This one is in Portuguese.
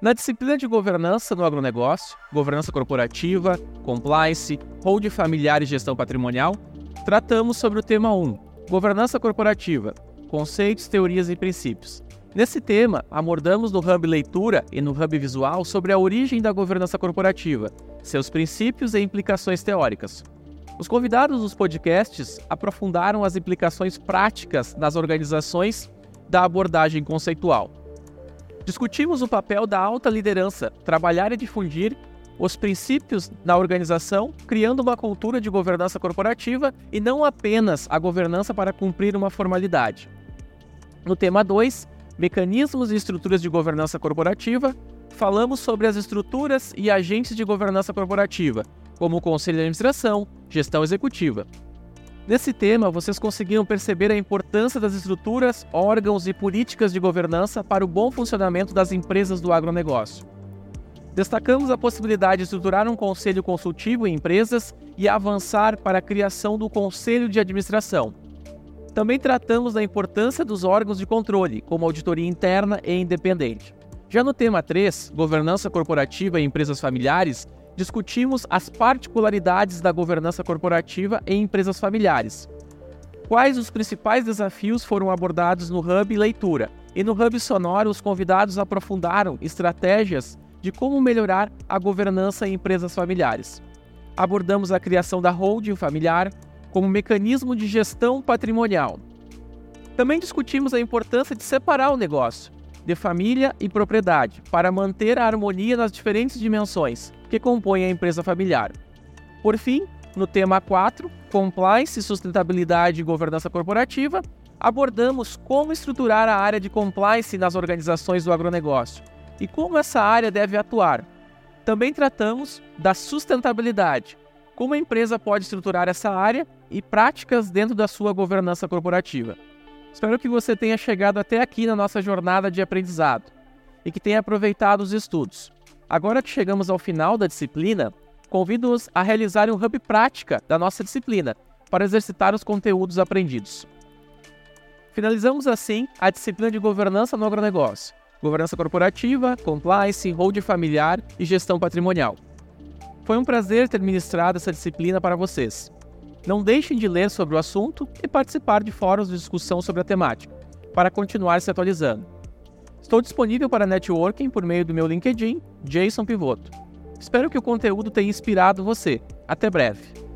Na disciplina de governança no agronegócio, governança corporativa, compliance, hold familiar e gestão patrimonial, tratamos sobre o tema 1, governança corporativa, conceitos, teorias e princípios. Nesse tema, abordamos no Hub Leitura e no Hub Visual sobre a origem da governança corporativa, seus princípios e implicações teóricas. Os convidados dos podcasts aprofundaram as implicações práticas nas organizações da abordagem conceitual. Discutimos o papel da alta liderança, trabalhar e difundir os princípios na organização, criando uma cultura de governança corporativa e não apenas a governança para cumprir uma formalidade. No tema 2, mecanismos e estruturas de governança corporativa, falamos sobre as estruturas e agentes de governança corporativa, como o conselho de administração, gestão executiva. Nesse tema, vocês conseguiram perceber a importância das estruturas, órgãos e políticas de governança para o bom funcionamento das empresas do agronegócio. Destacamos a possibilidade de estruturar um conselho consultivo em empresas e avançar para a criação do conselho de administração, também tratamos da importância dos órgãos de controle, como auditoria interna e independente. Já no tema 3, Governança Corporativa e Empresas Familiares, discutimos as particularidades da governança corporativa em empresas familiares. Quais os principais desafios foram abordados no Hub Leitura? E no Hub Sonoro, os convidados aprofundaram estratégias de como melhorar a governança em empresas familiares. Abordamos a criação da holding familiar, como mecanismo de gestão patrimonial. Também discutimos a importância de separar o negócio de família e propriedade para manter a harmonia nas diferentes dimensões que compõem a empresa familiar. Por fim, no tema 4, Compliance, Sustentabilidade e Governança Corporativa, abordamos como estruturar a área de compliance nas organizações do agronegócio e como essa área deve atuar. Também tratamos da sustentabilidade, como a empresa pode estruturar essa área e práticas dentro da sua governança corporativa. Espero que você tenha chegado até aqui na nossa jornada de aprendizado e que tenha aproveitado os estudos. Agora que chegamos ao final da disciplina, convido-os a realizar um hub prática da nossa disciplina para exercitar os conteúdos aprendidos. Finalizamos assim a disciplina de governança no agronegócio, governança corporativa, compliance, hold familiar e gestão patrimonial. Foi um prazer ter ministrado essa disciplina para vocês. Não deixem de ler sobre o assunto e participar de fóruns de discussão sobre a temática, para continuar se atualizando. Estou disponível para networking por meio do meu LinkedIn, Jason Pivoto. Espero que o conteúdo tenha inspirado você. Até breve.